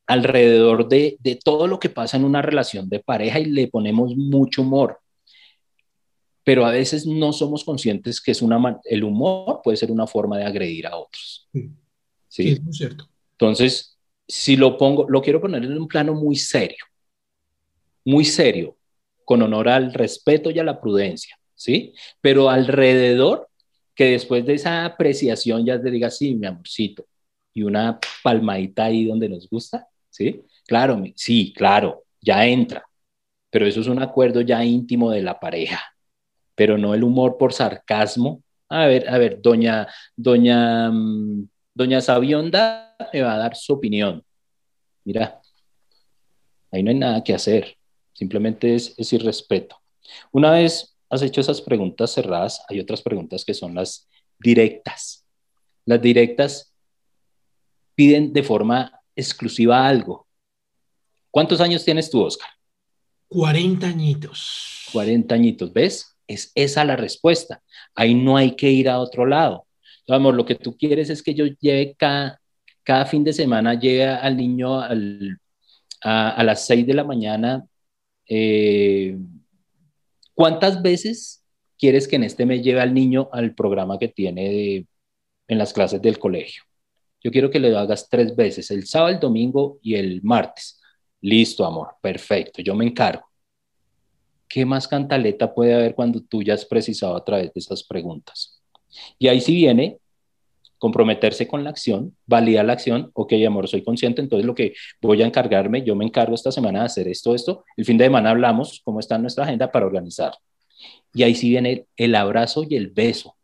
alrededor de, de todo lo que pasa en una relación de pareja y le ponemos mucho humor. pero a veces no somos conscientes que es una, el humor puede ser una forma de agredir a otros. Sí, sí es muy cierto. Entonces, si lo pongo, lo quiero poner en un plano muy serio, muy serio, con honor al respeto y a la prudencia, ¿sí? Pero alrededor, que después de esa apreciación ya te diga, sí, mi amorcito, y una palmadita ahí donde nos gusta, ¿sí? Claro, sí, claro, ya entra, pero eso es un acuerdo ya íntimo de la pareja, pero no el humor por sarcasmo. A ver, a ver, doña, doña, mm, doña Sabionda me va a dar su opinión. Mira, ahí no hay nada que hacer, simplemente es, es irrespeto. Una vez has hecho esas preguntas cerradas, hay otras preguntas que son las directas. Las directas piden de forma exclusiva algo. ¿Cuántos años tienes tú, Oscar? 40 añitos. 40 añitos, ¿ves? Es esa la respuesta. Ahí no hay que ir a otro lado. Vamos, lo que tú quieres es que yo lleve cada, cada fin de semana, lleve al niño a, las 6 de la mañana. Eh, ¿Cuántas veces quieres que en este mes lleve al niño al programa que tiene en las clases del colegio? Yo quiero que le hagas tres veces, el sábado, el domingo y el martes. Listo, amor, perfecto, yo me encargo. ¿Qué más cantaleta puede haber cuando tú ya has precisado a través de esas preguntas? Y ahí sí viene comprometerse con la acción, validar la acción, ok, amor, soy consciente, entonces lo que voy a encargarme, yo me encargo esta semana de hacer esto, esto, el fin de semana hablamos cómo está nuestra agenda para organizar. Y ahí sí viene el, abrazo y el beso.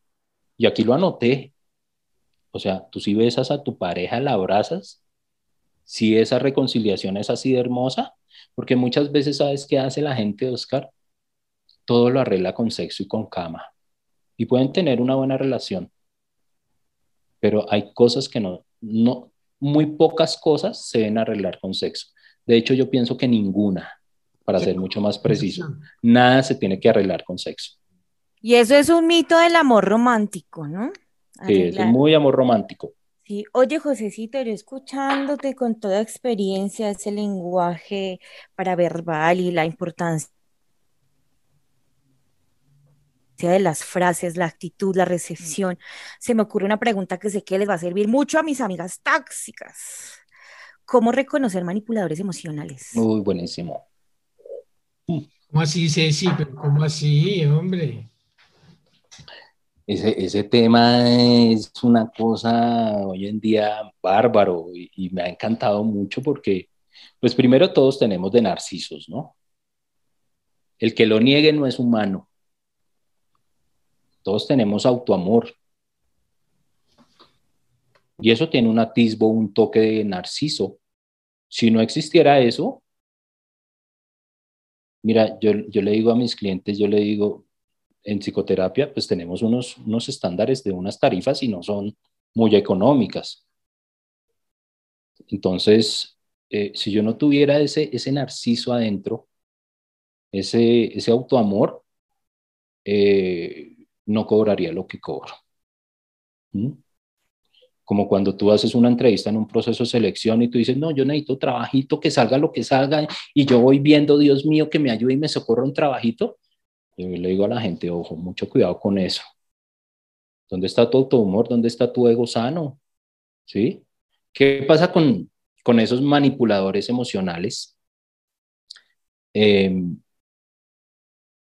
Y aquí lo anoté. O sea, tú si besas a tu pareja, la abrazas, si esa reconciliación es así de hermosa, porque muchas veces sabes qué hace la gente, Oscar, todo lo arregla con sexo y con cama. Y pueden tener una buena relación, pero hay cosas que no, no, muy pocas cosas se deben arreglar con sexo. De hecho, yo pienso que ninguna, para ser mucho más preciso, nada se tiene que arreglar con sexo. Y eso es un mito del amor romántico, ¿no? Sí, es muy amor romántico. Sí, oye, Josecito, yo escuchándote con toda experiencia, ese lenguaje paraverbal y la importancia de las frases, la actitud, la recepción, se me ocurre una pregunta que sé que les va a servir mucho a mis amigas tóxicas. ¿Cómo reconocer manipuladores emocionales? Muy buenísimo. ¿Cómo así, Ceci? ¿Pero cómo así, hombre? ese, tema es una cosa hoy en día bárbaro y, me ha encantado mucho porque, pues primero todos tenemos de narcisos, ¿no? El que lo niegue no es humano. Todos tenemos autoamor. Y eso tiene un atisbo, un toque de narciso. Si no existiera eso, mira, yo, yo le digo a mis clientes, yo le digo, en psicoterapia, pues tenemos unos, unos estándares de unas tarifas y no son muy económicas. Entonces, eh, si yo no tuviera ese, ese narciso adentro, ese, ese autoamor, eh, no cobraría lo que cobro. ¿Mm? Como cuando tú haces una entrevista en un proceso de selección y tú dices, no, yo necesito trabajito, que salga lo que salga, y yo voy viendo, Dios mío, que me ayude y me socorra un trabajito, yo le digo a la gente, ojo, mucho cuidado con eso. ¿Dónde está tu autohumor? ¿Dónde está tu ego sano? ¿Sí? ¿Qué pasa con, con esos manipuladores emocionales? Em,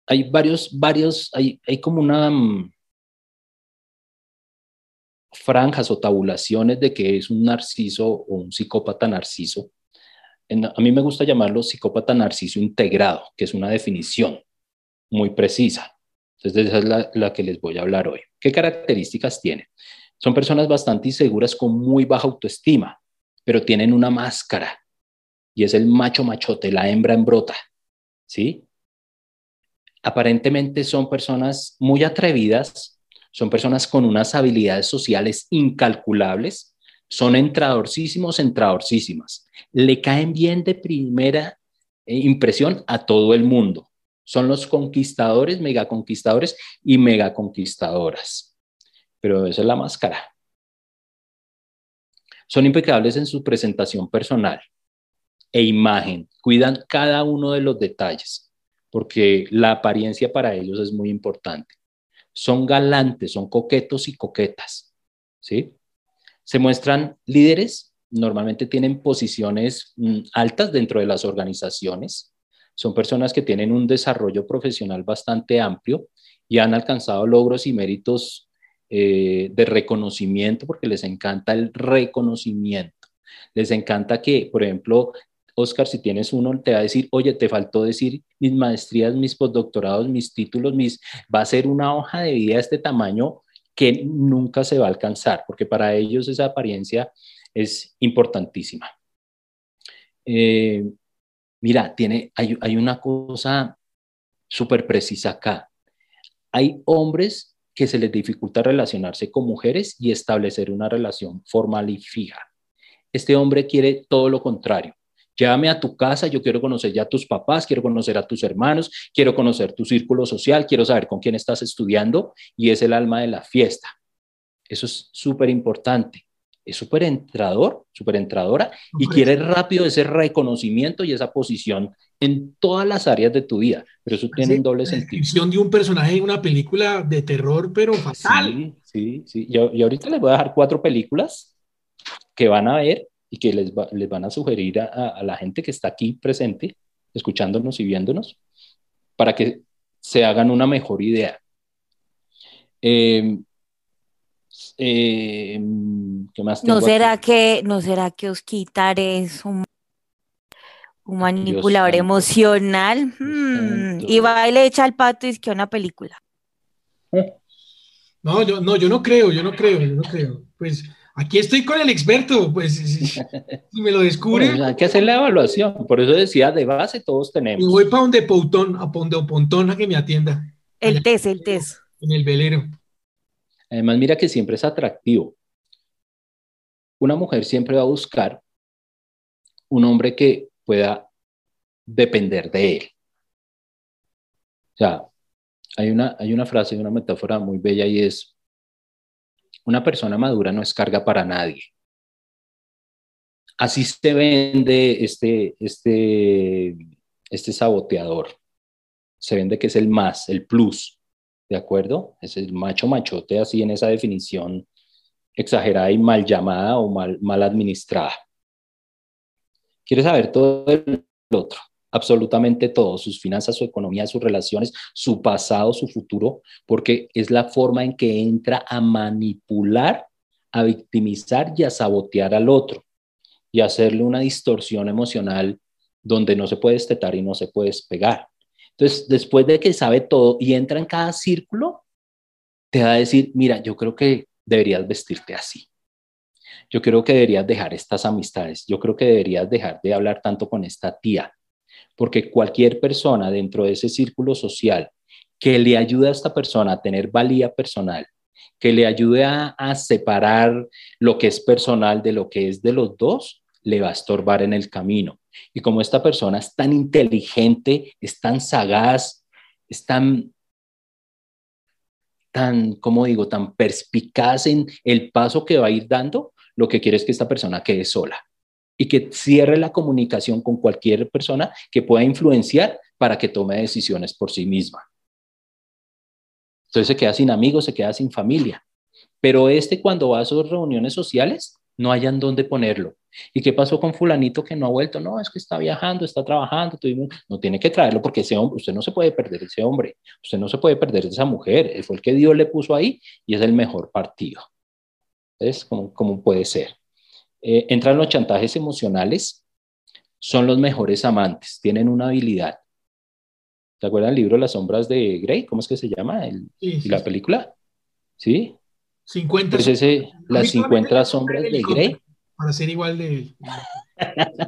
hay varios, varios, hay, hay como una mm, franjas o tabulaciones de que es un narciso o un psicópata narciso. a mí me gusta llamarlo psicópata narciso integrado, que es una definición muy precisa. Entonces, esa es la, que les voy a hablar hoy. ¿Qué características tiene? Son personas bastante inseguras con muy baja autoestima, pero tienen una máscara y es el macho machote, la hembra en brota. ¿Sí? Aparentemente son personas muy atrevidas, son personas con unas habilidades sociales incalculables, son entradorcísimos, entradorcísimas. Le caen bien de primera eh, impresión a todo el mundo son los conquistadores, megaconquistadores y megaconquistadoras. Pero esa es la máscara. Son impecables en su presentación personal e imagen. Cuidan cada uno de los detalles. Porque la apariencia para ellos es muy importante. Son galantes, son coquetos y coquetas, ¿sí? Se muestran líderes, normalmente tienen posiciones mm, altas dentro de las organizaciones, son personas que tienen un desarrollo profesional bastante amplio y han alcanzado logros y méritos eh, de reconocimiento porque les encanta el reconocimiento. Les encanta que, por ejemplo, Oscar, si tienes uno, te va a decir, oye, te faltó decir mis maestrías, mis postdoctorados, mis títulos, mis... Va a ser una hoja de vida de este tamaño que nunca se va a alcanzar, porque para ellos esa apariencia es importantísima. Eh, mira, tiene, hay, hay una cosa súper precisa acá. Hay hombres que se les dificulta relacionarse con mujeres y establecer una relación formal y fija. Este hombre quiere todo lo contrario. Llévame a tu casa, yo quiero conocer ya a tus papás, quiero conocer a tus hermanos, quiero conocer tu círculo social, quiero saber con quién estás estudiando y es el alma de la fiesta. Eso es súper importante. Es súper entrador, súper entradora y quiere rápido ese reconocimiento y esa posición en todas las áreas de tu vida. Pero eso tiene un doble sentido. descripción de un personaje en una película de terror, pero fatal. Sí, sí, sí. y ahorita les voy a dejar cuatro películas que van a ver y que les, les van a sugerir a, la gente que está aquí presente, escuchándonos y viéndonos, para que se hagan una mejor idea. Em, em, ¿Qué más ¿No será, que, ¿No será que Osquitar es un, un manipulador emocional? Hmm, y va y le echa al pato y es que una película. No, yo no, yo no creo, yo no creo, yo no creo. Pues Aquí estoy con el experto, pues si, me lo descubre. hay que hacer la evaluación, por eso decía, de base todos tenemos. Y voy para donde Poutón, a donde Pontón a que me atienda. El test, el test. En el velero. Además, mira que siempre es atractivo. Una mujer siempre va a buscar un hombre que pueda depender de él. O sea, hay una, hay una frase, una metáfora muy bella y es, una persona madura no es carga para nadie. Así se vende este, este, este saboteador. Se vende que es el más, el plus, ¿de acuerdo? Es el macho machote así en esa definición exagerada y mal llamada o mal, mal administrada. Quiere saber todo el otro absolutamente todo, sus finanzas, su economía, sus relaciones, su pasado, su futuro, porque es la forma en que entra a manipular, a victimizar y a sabotear al otro y hacerle una distorsión emocional donde no se puede estetar y no se puede despegar. Entonces, después de que sabe todo y entra en cada círculo, te va a decir, mira, yo creo que deberías vestirte así. Yo creo que deberías dejar estas amistades. Yo creo que deberías dejar de hablar tanto con esta tía porque cualquier persona dentro de ese círculo social que le ayude a esta persona a tener valía personal, que le ayude a, separar lo que es personal de lo que es de los dos, le va a estorbar en el camino. Y como esta persona es tan inteligente, es tan sagaz, es tan, tan, como digo, tan perspicaz en el paso que va a ir dando, lo que quiere es que esta persona quede sola y que cierre la comunicación con cualquier persona que pueda influenciar para que tome decisiones por sí misma. Entonces se queda sin amigos, se queda sin familia. Pero este cuando va a sus reuniones sociales, no hayan dónde ponerlo. ¿Y qué pasó con fulanito que no ha vuelto? No, es que está viajando, está trabajando, no tiene que traerlo porque ese hombre, usted no se puede perder ese hombre, usted no se puede perder esa mujer, fue el que Dios le puso ahí y es el mejor partido. Es como puede ser. Eh, entran los chantajes emocionales, son los mejores amantes, tienen una habilidad. ¿Te acuerdas del libro Las sombras de Grey? ¿Cómo es que se llama? ¿Y la película? ¿Sí? 50 pues ese, las 50 sombras de Grey. Para ser igual de...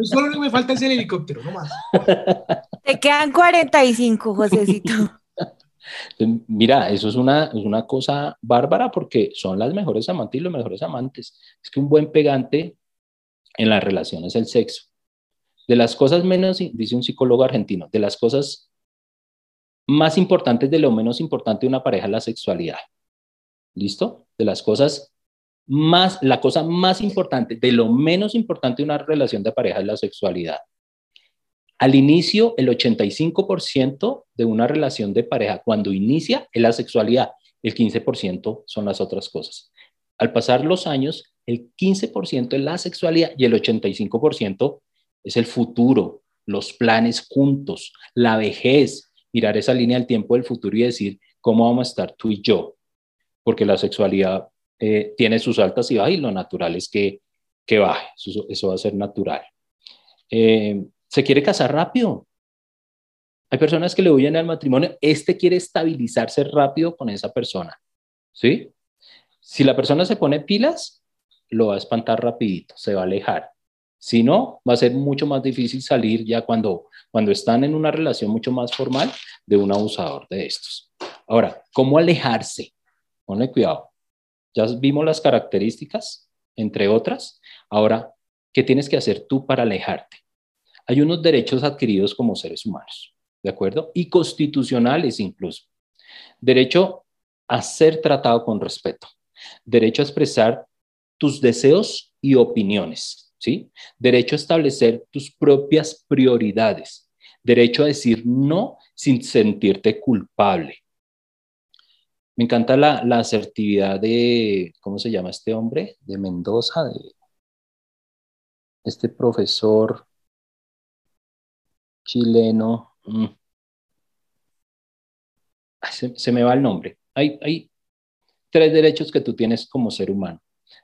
Solo me falta ese helicóptero, no más. Te quedan 45, Josecito. Mira, eso es una, es una cosa bárbara porque son las mejores amantes y los mejores amantes. Es que un buen pegante en las relaciones el sexo. De las cosas menos, dice un psicólogo argentino, de las cosas más importantes de lo menos importante de una pareja la sexualidad. ¿Listo? De las cosas más, la cosa más importante de lo menos importante de una relación de pareja es la sexualidad. Al inicio, el 85% de una relación de pareja, cuando inicia, es la sexualidad, el 15% son las otras cosas. Al pasar los años, el 15% es la sexualidad y el 85% es el futuro, los planes juntos, la vejez, mirar esa línea del tiempo del futuro y decir cómo vamos a estar tú y yo, porque la sexualidad eh, tiene sus altas y bajas y lo natural es que, que baje, eso, va a ser natural. Eh, ¿Se quiere casar rápido? Hay personas que le huyen al matrimonio, este quiere estabilizarse rápido con esa persona, ¿sí? Si la persona se pone pilas, lo va a espantar rapidito, se va a alejar. Si no, va a ser mucho más difícil salir ya cuando, cuando están en una relación mucho más formal de un abusador de estos. Ahora, ¿cómo alejarse? Ponle cuidado. Ya vimos las características, entre otras. Ahora, ¿qué tienes que hacer tú para alejarte? Hay unos derechos adquiridos como seres humanos, ¿de acuerdo? Y constitucionales incluso. Derecho a ser tratado con respeto. Derecho a expresar tus deseos y opiniones, ¿sí? Derecho a establecer tus propias prioridades. Derecho a decir no sin sentirte culpable. Me encanta la, asertividad de, ¿cómo se llama este hombre? De Mendoza, de este profesor chileno. Mm. Se, me va el nombre. Hay, hay tres derechos que tú tienes como ser humano.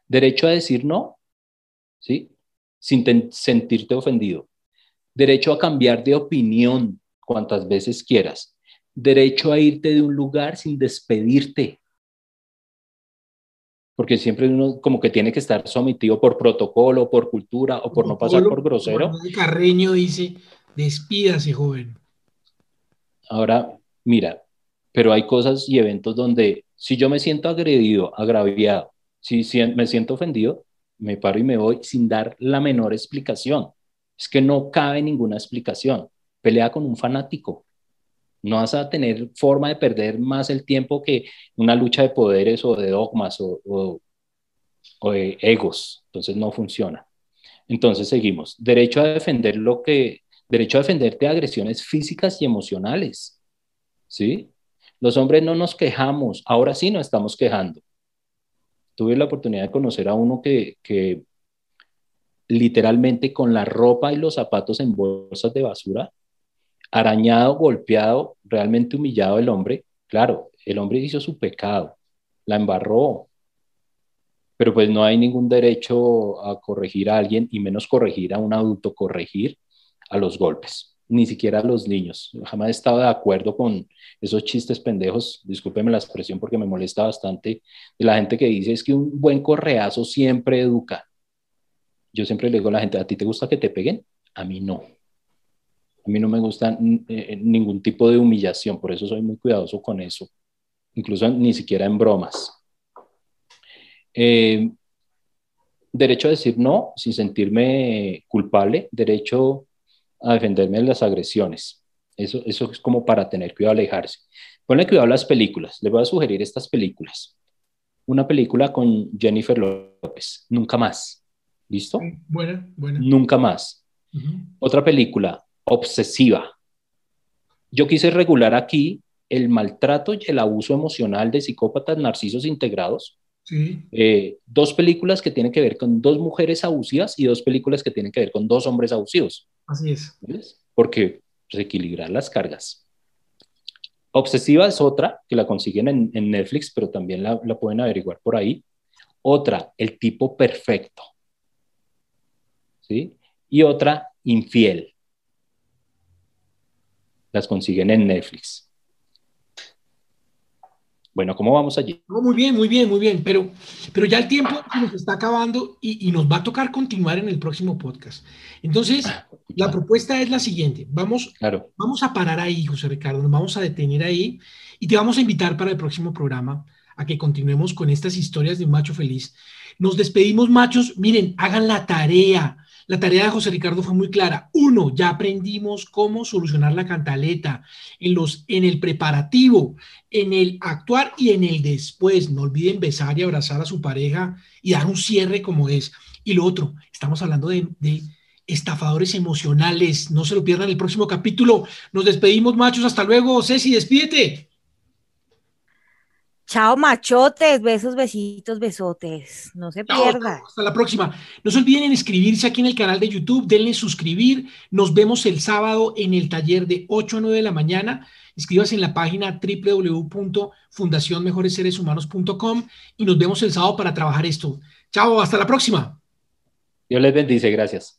Derecho a decir no, ¿sí? Sin sentirte ofendido. Derecho a cambiar de opinión cuantas veces quieras derecho a irte de un lugar sin despedirte. Porque siempre uno como que tiene que estar sometido por protocolo, por cultura o por no pasar por grosero. Carreño dice, despídase, joven. Ahora, mira, pero hay cosas y eventos donde si yo me siento agredido, agraviado, si me siento ofendido, me paro y me voy sin dar la menor explicación. Es que no cabe ninguna explicación. Pelea con un fanático. No vas a tener forma de perder más el tiempo que una lucha de poderes o de dogmas o, de egos. Entonces no funciona. Entonces seguimos. Derecho a defender lo que, derecho a defenderte de agresiones físicas y emocionales. ¿Sí? Los hombres no nos quejamos, ahora sí nos estamos quejando. Tuve la oportunidad de conocer a uno que, literalmente con la ropa y los zapatos en bolsas de basura arañado, golpeado, realmente humillado el hombre, claro, el hombre hizo su pecado, la embarró, pero pues no hay ningún derecho a corregir a alguien y menos corregir a un adulto, corregir a los golpes, ni siquiera los niños. Jamás he estado de acuerdo con esos chistes pendejos, discúlpeme la expresión porque me molesta bastante, de la gente que dice es que un buen correazo siempre educa. Yo siempre le digo a la gente, ¿a ti te gusta que te peguen? A mí no. A mí no me gusta eh, ningún tipo de humillación, por eso soy muy cuidadoso con eso, incluso ni siquiera en bromas. Eh, derecho a decir no sin sentirme culpable, derecho a defenderme de las agresiones. Eso, eso es como para tener cuidado, alejarse. Ponle cuidado a las películas. Les voy a sugerir estas películas. Una película con Jennifer López, Nunca más. ¿Listo? Buena, buena. Nunca más. Otra película, obsesiva. Yo quise regular aquí el maltrato y el abuso emocional de psicópatas narcisos integrados. Eh, dos películas que tienen que ver con dos mujeres abusivas y dos películas que tienen que ver con dos hombres abusivos. Así es. Porque equilibrar las cargas. Obsesiva es otra, que la consiguen en, Netflix, pero también la, la pueden averiguar por ahí. Otra, el tipo perfecto. ¿Sí? Y otra, infiel las consiguen en Netflix. Bueno, ¿cómo vamos allí? muy bien, muy bien, muy bien, pero, pero ya el tiempo nos está acabando y, nos va a tocar continuar en el próximo podcast. Entonces, ah, la propuesta es la siguiente. Vamos, claro. vamos a parar ahí, José Ricardo, nos vamos a detener ahí y te vamos a invitar para el próximo programa a que continuemos con estas historias de un macho feliz. Nos despedimos, machos. Miren, hagan la tarea la tarea de José Ricardo fue muy clara. Uno, ya aprendimos cómo solucionar la cantaleta en, los, en el preparativo, en el actuar y en el después. No olviden besar y abrazar a su pareja y dar un cierre como es. Y lo otro, estamos hablando de, estafadores emocionales. No se lo pierdan el próximo capítulo. Nos despedimos, machos. Hasta luego. Ceci, despídete. Chao, machotes, besos, besitos, besotes. No se pierda. Hasta la próxima. No se olviden en inscribirse aquí en el canal de YouTube, denle suscribir. Nos vemos el sábado en el taller de 8 a 9 de la mañana. Inscríbase en la página www.fundacionmejoresereshumanos.com y nos vemos el sábado para trabajar esto. Chao, hasta la próxima. Dios les bendice, gracias.